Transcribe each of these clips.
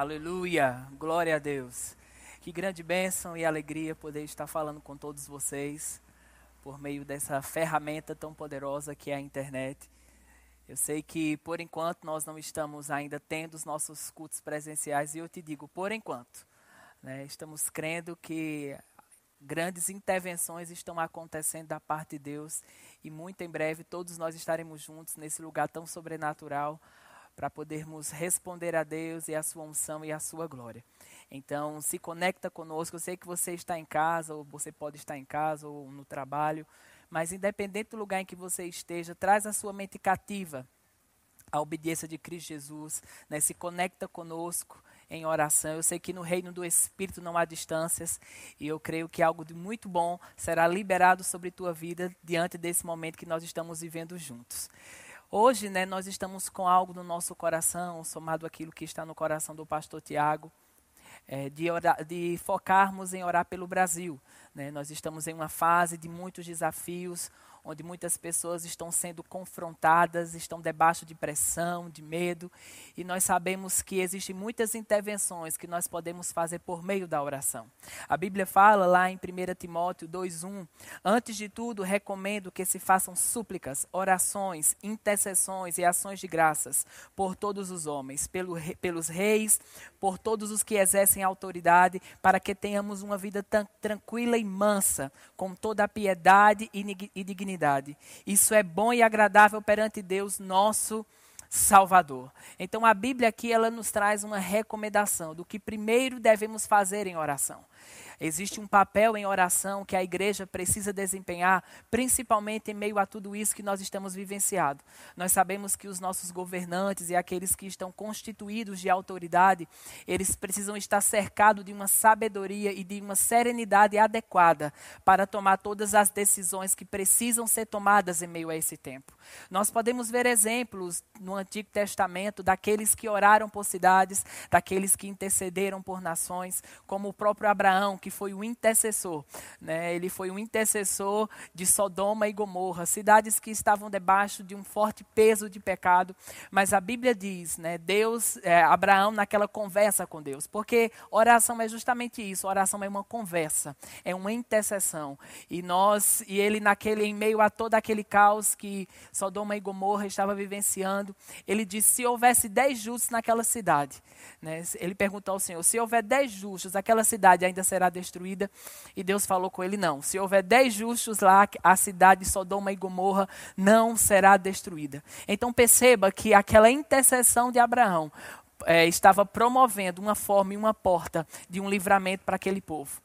Aleluia, glória a Deus. Que grande bênção e alegria poder estar falando com todos vocês por meio dessa ferramenta tão poderosa que é a internet. Eu sei que por enquanto nós não estamos ainda tendo os nossos cultos presenciais e eu te digo, por enquanto, né, estamos crendo que grandes intervenções estão acontecendo da parte de Deus e muito em breve todos nós estaremos juntos nesse lugar tão sobrenatural para podermos responder a Deus e a sua unção e a sua glória. Então, se conecta conosco. Eu sei que você está em casa, ou você pode estar em casa, ou no trabalho, mas independente do lugar em que você esteja, traz a sua mente cativa à obediência de Cristo Jesus, né? se conecta conosco em oração. Eu sei que no reino do Espírito não há distâncias e eu creio que algo de muito bom será liberado sobre tua vida diante desse momento que nós estamos vivendo juntos. Hoje, né, nós estamos com algo no nosso coração, somado àquilo que está no coração do pastor Tiago, é, de, orar, de, focarmos em orar pelo Brasil. Né? Nós estamos em uma fase de muitos desafios, onde muitas pessoas estão sendo confrontadas, estão debaixo de pressão, de medo, e nós sabemos que existem muitas intervenções que nós podemos fazer por meio da oração. A Bíblia fala lá em 1 Timóteo 2:1, antes de tudo, recomendo que se façam súplicas, orações, intercessões e ações de graças por todos os homens, pelo, pelos reis, por todos os que exercem autoridade, para que tenhamos uma vida tranquila e mansa, com toda a piedade e dignidade. Isso é bom e agradável perante Deus, nosso Salvador. Então a Bíblia aqui ela nos traz uma recomendação do que primeiro devemos fazer em oração. Existe um papel em oração que a igreja precisa desempenhar, principalmente em meio a tudo isso que nós estamos vivenciando. Nós sabemos que os nossos governantes e aqueles que estão constituídos de autoridade, eles precisam estar cercados de uma sabedoria e de uma serenidade adequada para tomar todas as decisões que precisam ser tomadas em meio a esse tempo. Nós podemos ver exemplos no Antigo Testamento daqueles que oraram por cidades, daqueles que intercederam por nações, como o próprio Abraão, que foi o intercessor. Né? Ele foi um intercessor de Sodoma e Gomorra, cidades que estavam debaixo de um forte peso de pecado. Mas a Bíblia diz, né, Deus, é, Abraão naquela conversa com Deus, porque oração é justamente isso. Oração é uma conversa, é uma intercessão. E nós e ele naquele em meio a todo aquele caos que Sodoma e Gomorra estava vivenciando, ele disse: se houvesse dez justos naquela cidade, né, ele perguntou ao Senhor: se houver dez justos, aquela cidade ainda será destruída? E Deus falou com ele: não. Se houver dez justos lá, a cidade de Sodoma e Gomorra não será destruída. Então perceba que aquela intercessão de Abraão é, estava promovendo uma forma e uma porta de um livramento para aquele povo.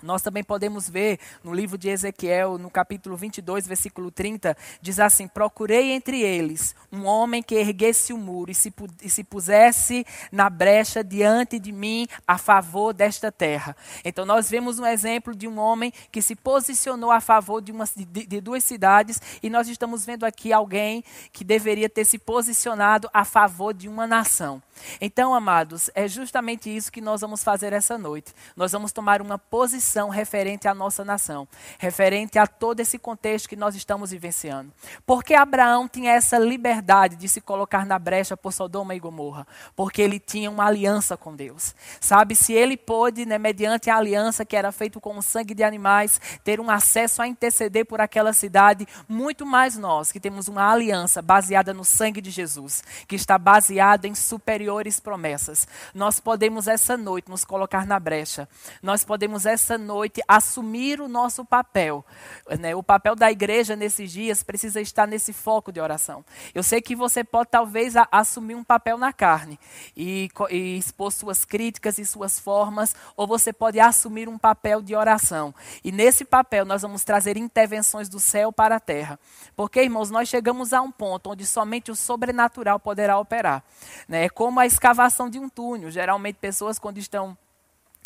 Nós também podemos ver no livro de Ezequiel, no capítulo 22, versículo 30, diz assim: Procurei entre eles um homem que erguesse o muro e se, e se pusesse na brecha diante de mim a favor desta terra. Então, nós vemos um exemplo de um homem que se posicionou a favor de, uma, de, de duas cidades, e nós estamos vendo aqui alguém que deveria ter se posicionado a favor de uma nação. Então, amados, é justamente isso que nós vamos fazer essa noite. Nós vamos tomar uma posição referente à nossa nação, referente a todo esse contexto que nós estamos vivenciando. Porque Abraão tinha essa liberdade de se colocar na brecha por Sodoma e Gomorra? Porque ele tinha uma aliança com Deus. Sabe, se ele pôde, né, mediante a aliança que era feita com o sangue de animais, ter um acesso a interceder por aquela cidade, muito mais nós, que temos uma aliança baseada no sangue de Jesus, que está baseada em superior maiores promessas. Nós podemos essa noite nos colocar na brecha. Nós podemos essa noite assumir o nosso papel. Né? O papel da igreja nesses dias precisa estar nesse foco de oração. Eu sei que você pode talvez a, assumir um papel na carne e, e expor suas críticas e suas formas, ou você pode assumir um papel de oração. E nesse papel nós vamos trazer intervenções do céu para a terra. Porque, irmãos, nós chegamos a um ponto onde somente o sobrenatural poderá operar. Né? É como a escavação de um túnel. Geralmente, pessoas, quando estão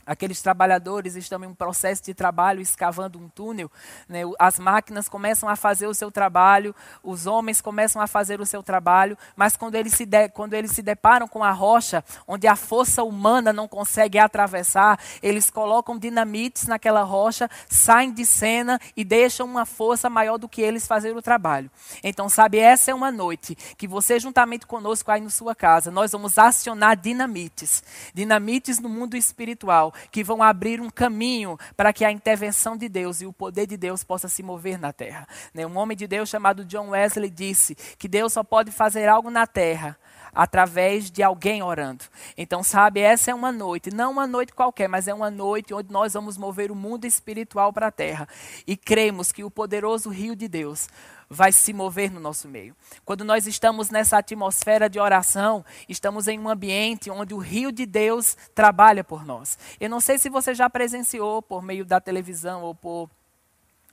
aqueles trabalhadores estão em um processo de trabalho escavando um túnel, né? as máquinas começam a fazer o seu trabalho, os homens começam a fazer o seu trabalho, mas quando eles se, de, quando eles se deparam com a rocha, onde a força humana não consegue atravessar, eles colocam dinamites naquela rocha, saem de cena e deixam uma força maior do que eles fazer o trabalho. Então, sabe, essa é uma noite que você, juntamente conosco aí na sua casa, nós vamos acionar dinamites, dinamites no mundo espiritual que vão abrir um caminho para que a intervenção de Deus e o poder de Deus possa se mover na terra. Né, um homem de Deus chamado John Wesley disse que Deus só pode fazer algo na terra através de alguém orando. Então, sabe, essa é uma noite, não uma noite qualquer, mas é uma noite onde nós vamos mover o mundo espiritual para a terra. E cremos que o poderoso rio de Deus vai se mover no nosso meio. Quando nós estamos nessa atmosfera de oração, estamos em um ambiente onde o rio de Deus trabalha por nós. Eu não sei se você já presenciou por meio da televisão ou por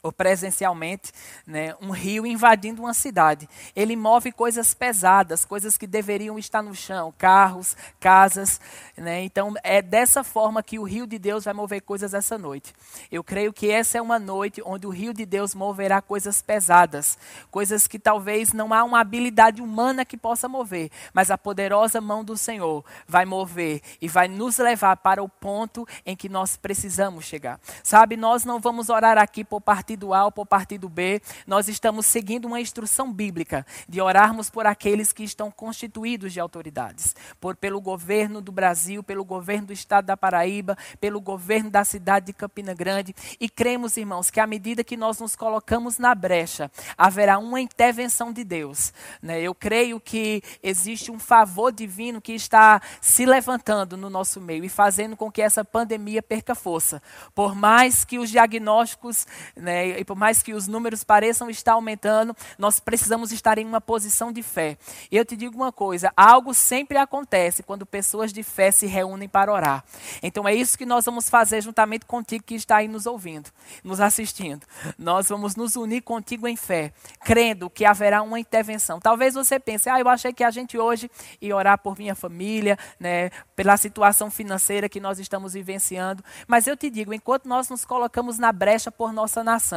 ou presencialmente, né, um rio invadindo uma cidade. Ele move coisas pesadas, coisas que deveriam estar no chão, carros, casas. Né, então, é dessa forma que o rio de Deus vai mover coisas essa noite. Eu creio que essa é uma noite onde o rio de Deus moverá coisas pesadas, coisas que talvez não há uma habilidade humana que possa mover, mas a poderosa mão do Senhor vai mover e vai nos levar para o ponto em que nós precisamos chegar. Sabe, nós não vamos orar aqui por parte partido A ou por partido B, nós estamos seguindo uma instrução bíblica de orarmos por aqueles que estão constituídos de autoridades, por pelo governo do Brasil, pelo governo do estado da Paraíba, pelo governo da cidade de Campina Grande, e cremos, irmãos, que à medida que nós nos colocamos na brecha, haverá uma intervenção de Deus. Né? Eu creio que existe um favor divino que está se levantando no nosso meio e fazendo com que essa pandemia perca força. Por mais que os diagnósticos né, e por mais que os números pareçam estar aumentando, nós precisamos estar em uma posição de fé. E eu te digo uma coisa: algo sempre acontece quando pessoas de fé se reúnem para orar. Então é isso que nós vamos fazer juntamente contigo que está aí nos ouvindo, nos assistindo. Nós vamos nos unir contigo em fé, crendo que haverá uma intervenção. Talvez você pense, ah, eu achei que a gente hoje ia orar por minha família, né, pela situação financeira que nós estamos vivenciando. Mas eu te digo, enquanto nós nos colocamos na brecha por nossa nação,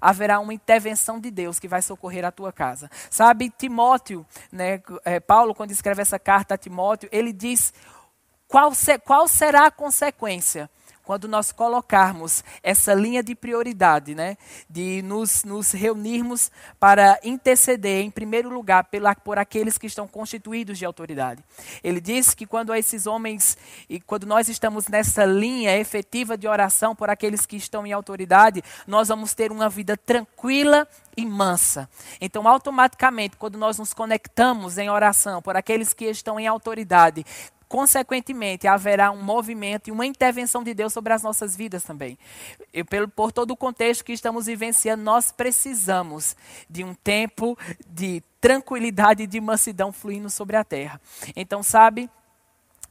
haverá uma intervenção de Deus que vai socorrer a tua casa. Sabe, Timóteo, né, é, Paulo, quando escreve essa carta a Timóteo, ele diz qual, se, qual será a consequência quando nós colocarmos essa linha de prioridade, né, de nos, nos reunirmos para interceder, em primeiro lugar, pela, por aqueles que estão constituídos de autoridade. Ele diz que quando esses homens, e quando nós estamos nessa linha efetiva de oração por aqueles que estão em autoridade, nós vamos ter uma vida tranquila e mansa. Então, automaticamente, quando nós nos conectamos em oração por aqueles que estão em autoridade, consequentemente, haverá um movimento e uma intervenção de Deus sobre as nossas vidas também. Pelo, por todo o contexto que estamos vivenciando, nós precisamos de um tempo de tranquilidade e de mansidão fluindo sobre a terra. Então, sabe,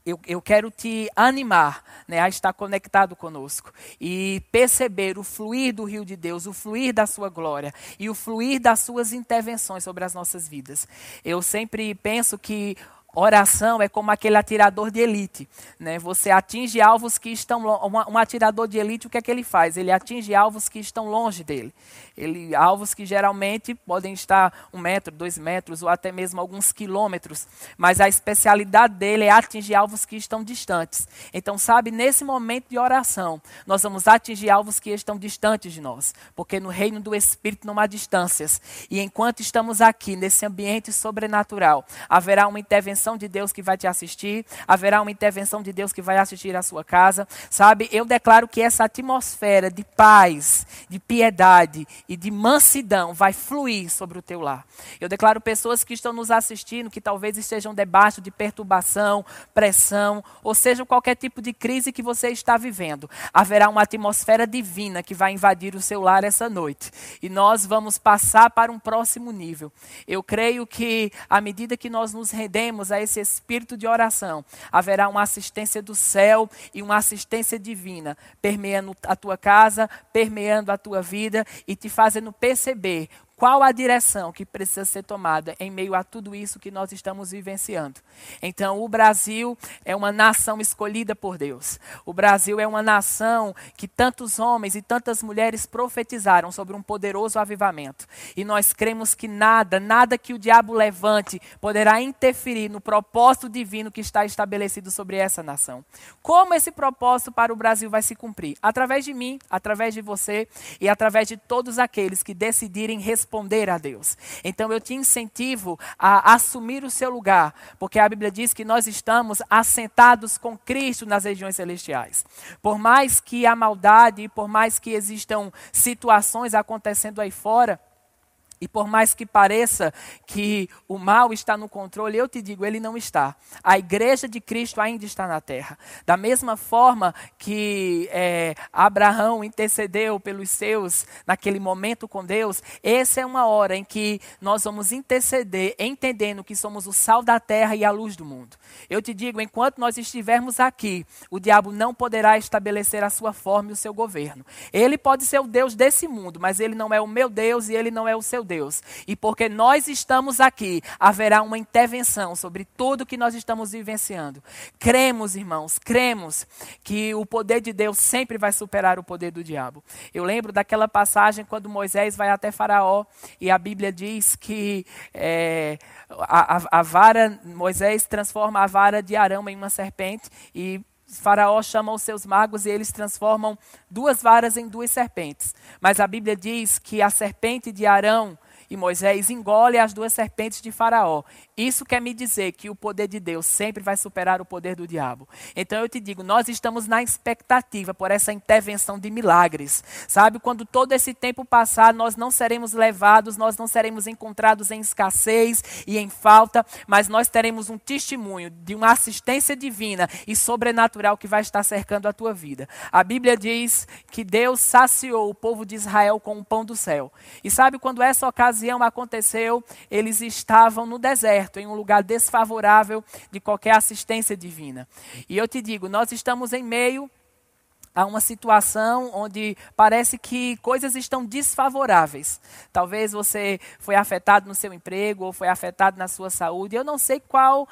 eu, eu, quero te animar né, a estar conectado conosco e perceber o fluir do rio de Deus, o fluir da sua glória e o fluir das suas intervenções sobre as nossas vidas. Eu sempre penso que Oração é como aquele atirador de elite. Né? Você atinge alvos que estão. Um, atirador de elite, o que é que ele faz? Ele atinge alvos que estão longe dele. Ele, alvos que geralmente podem estar um metro, dois metros ou até mesmo alguns quilômetros. Mas a especialidade dele é atingir alvos que estão distantes. Então, sabe, nesse momento de oração, nós vamos atingir alvos que estão distantes de nós. Porque no reino do Espírito não há distâncias. E enquanto estamos aqui, nesse ambiente sobrenatural, haverá uma intervenção de Deus que vai te assistir, haverá uma intervenção de Deus que vai assistir a sua casa. Sabe, eu declaro que essa atmosfera de paz, de piedade, e de mansidão vai fluir sobre o teu lar. Eu declaro pessoas que estão nos assistindo, que talvez estejam debaixo de perturbação, pressão, ou seja, qualquer tipo de crise que você está vivendo. Haverá uma atmosfera divina que vai invadir o seu lar essa noite. E nós vamos passar para um próximo nível. Eu creio que, à medida que nós nos rendemos a esse espírito de oração, haverá uma assistência do céu e uma assistência divina permeando a tua casa, permeando a tua vida e te fazendo perceber qual a direção que precisa ser tomada em meio a tudo isso que nós estamos vivenciando. Então, o Brasil é uma nação escolhida por Deus. O Brasil é uma nação que tantos homens e tantas mulheres profetizaram sobre um poderoso avivamento. E nós cremos que nada, nada que o diabo levante poderá interferir no propósito divino que está estabelecido sobre essa nação. Como esse propósito para o Brasil vai se cumprir? Através de mim, através de você e através de todos aqueles que decidirem responder a Deus. Então eu te incentivo a assumir o seu lugar, porque a Bíblia diz que nós estamos assentados com Cristo nas regiões celestiais. Por mais que a maldade, por mais que existam situações acontecendo aí fora, e por mais que pareça que o mal está no controle, eu te digo, ele não está. A igreja de Cristo ainda está na terra. Da mesma forma que é, Abraão intercedeu pelos seus naquele momento com Deus, essa é uma hora em que nós vamos interceder, entendendo que somos o sal da terra e a luz do mundo. Eu te digo, enquanto nós estivermos aqui, o diabo não poderá estabelecer a sua forma e o seu governo. Ele pode ser o Deus desse mundo, mas ele não é o meu Deus e ele não é o seu Deus. Deus. E porque nós estamos aqui, haverá uma intervenção sobre tudo que nós estamos vivenciando. Cremos, irmãos, cremos que o poder de Deus sempre vai superar o poder do diabo. Eu lembro daquela passagem quando Moisés vai até Faraó e a Bíblia diz que é, a, a, a vara, Moisés transforma a vara de Arão em uma serpente e Faraó chama os seus magos e eles transformam duas varas em duas serpentes. Mas a Bíblia diz que a serpente de Arão e Moisés engole as duas serpentes de Faraó. Isso quer me dizer que o poder de Deus sempre vai superar o poder do diabo. Então eu te digo, nós estamos na expectativa por essa intervenção de milagres. Sabe, quando todo esse tempo passar, nós não seremos levados, nós não seremos encontrados em escassez e em falta, mas nós teremos um testemunho de uma assistência divina e sobrenatural que vai estar cercando a tua vida. A Bíblia diz que Deus saciou o povo de Israel com o pão do céu. E sabe quando essa ocasião aconteceu, eles estavam no deserto, em um lugar desfavorável de qualquer assistência divina. E eu te digo, nós estamos em meio a uma situação onde parece que coisas estão desfavoráveis. Talvez você foi afetado no seu emprego ou foi afetado na sua saúde. Eu não sei qual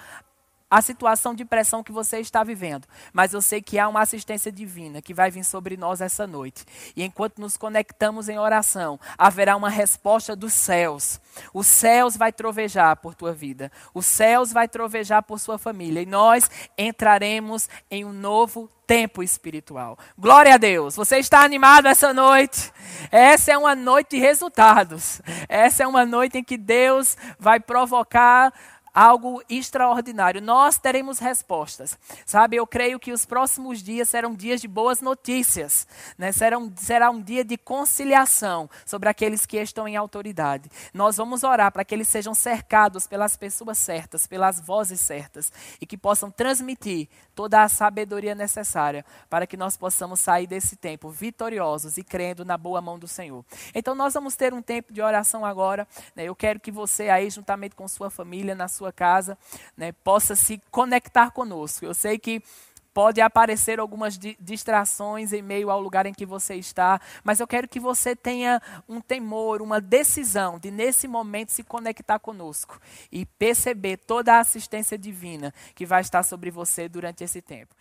a situação de pressão que você está vivendo. Mas eu sei que há uma assistência divina que vai vir sobre nós essa noite. E enquanto nos conectamos em oração, haverá uma resposta dos céus. Os céus vai trovejar por tua vida. Os céus vai trovejar por sua família. E nós entraremos em um novo tempo espiritual. Glória a Deus. Você está animado essa noite? Essa é uma noite de resultados. Essa é uma noite em que Deus vai provocar algo extraordinário. Nós teremos respostas. Sabe, eu creio que os próximos dias serão dias de boas notícias. Né? Serão, será um dia de conciliação sobre aqueles que estão em autoridade. Nós vamos orar para que eles sejam cercados pelas pessoas certas, pelas vozes certas e que possam transmitir toda a sabedoria necessária para que nós possamos sair desse tempo vitoriosos e crendo na boa mão do Senhor. Então nós vamos ter um tempo de oração agora. Né? Eu quero que você aí, juntamente com sua família, na sua casa, né, possa se conectar conosco. Eu sei que Pode aparecer algumas distrações em meio ao lugar em que você está, mas eu quero que você tenha um temor, uma decisão de, nesse momento, se conectar conosco e perceber toda a assistência divina que vai estar sobre você durante esse tempo.